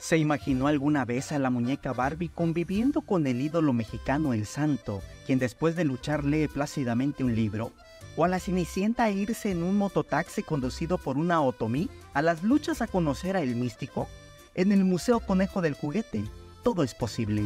¿Se imaginó alguna vez a la muñeca Barbie conviviendo con el ídolo mexicano El Santo, quien después de luchar lee plácidamente un libro? ¿O a la Cenicienta irse en un mototaxi conducido por una otomí a las luchas a conocer a El Místico? En el Museo Conejo del Juguete, todo es posible.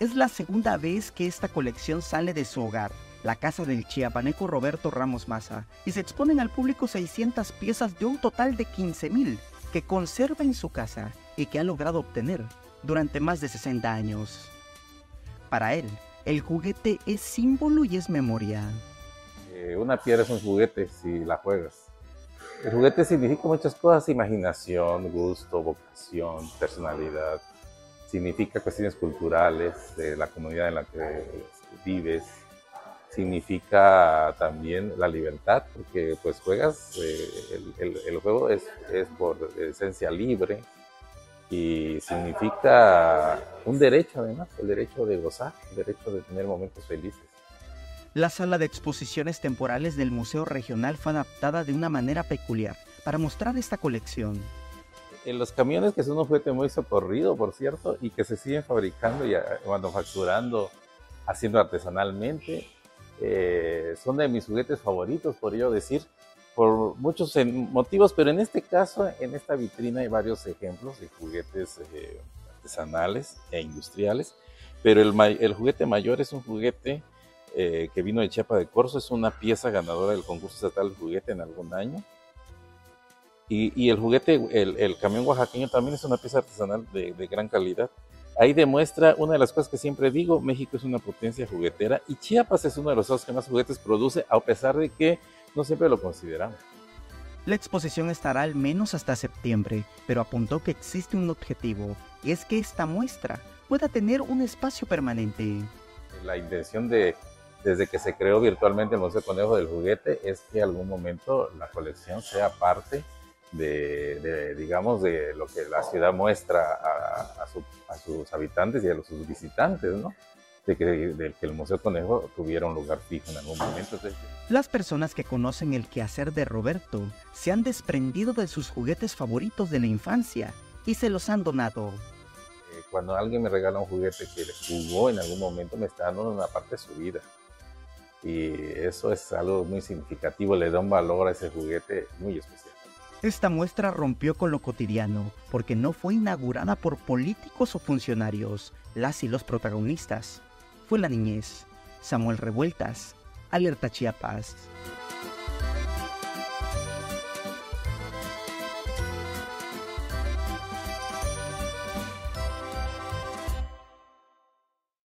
Es la segunda vez que esta colección sale de su hogar, la casa del chiapaneco Roberto Ramos Maza, y se exponen al público 600 piezas de un total de 15.000 que conserva en su casa y que ha logrado obtener durante más de 60 años. Para él, el juguete es símbolo y es memoria. Eh, una piedra es un juguete si la juegas. El juguete significa muchas cosas, imaginación, gusto, vocación, personalidad significa cuestiones culturales de la comunidad en la que vives, significa también la libertad, porque pues juegas, eh, el, juego es, es, por esencia libre y significa un derecho además, el derecho de gozar, el derecho de tener momentos felices. La sala de exposiciones temporales del Museo Regional fue adaptada de una manera peculiar para mostrar esta colección en los camiones, que son un juguete muy socorrido, por cierto, y que se siguen fabricando y ah, manufacturando, haciendo artesanalmente, eh, son de mis juguetes favoritos, por ello decir, por muchos motivos, pero en este caso, en esta vitrina hay varios ejemplos de juguetes eh, artesanales e industriales, pero el, el, juguete mayor es un juguete eh, que vino de Chiapa de Corzo, es una pieza ganadora del concurso estatal de juguete en algún año, y, el juguete, el, camión oaxaqueño también es una pieza artesanal de, gran calidad. Ahí demuestra una de las cosas que siempre digo, México es una potencia juguetera y Chiapas es uno de los estados que más juguetes produce, a pesar de que no siempre lo consideramos. La exposición estará al menos hasta septiembre, pero apuntó que existe un objetivo, y es que esta muestra pueda tener un espacio permanente. La intención de, desde que se creó virtualmente el Museo Conejo del Juguete, es que algún momento la colección sea parte de, digamos, de lo que la ciudad muestra a, sus habitantes y a sus visitantes, ¿no? De que, que, el Museo Conejo tuviera un lugar fijo en algún momento. Las personas que conocen el quehacer de Roberto se han desprendido de sus juguetes favoritos de la infancia y se los han donado. Eh, cuando alguien me regala un juguete que le jugó en algún momento, me está dando una parte de su vida. Y eso es algo muy significativo, le da un valor a ese juguete muy especial. Esta muestra rompió con lo cotidiano porque no fue inaugurada por políticos o funcionarios. Las y los protagonistas fue la niñez. Samuel Revueltas, Alerta Chiapas.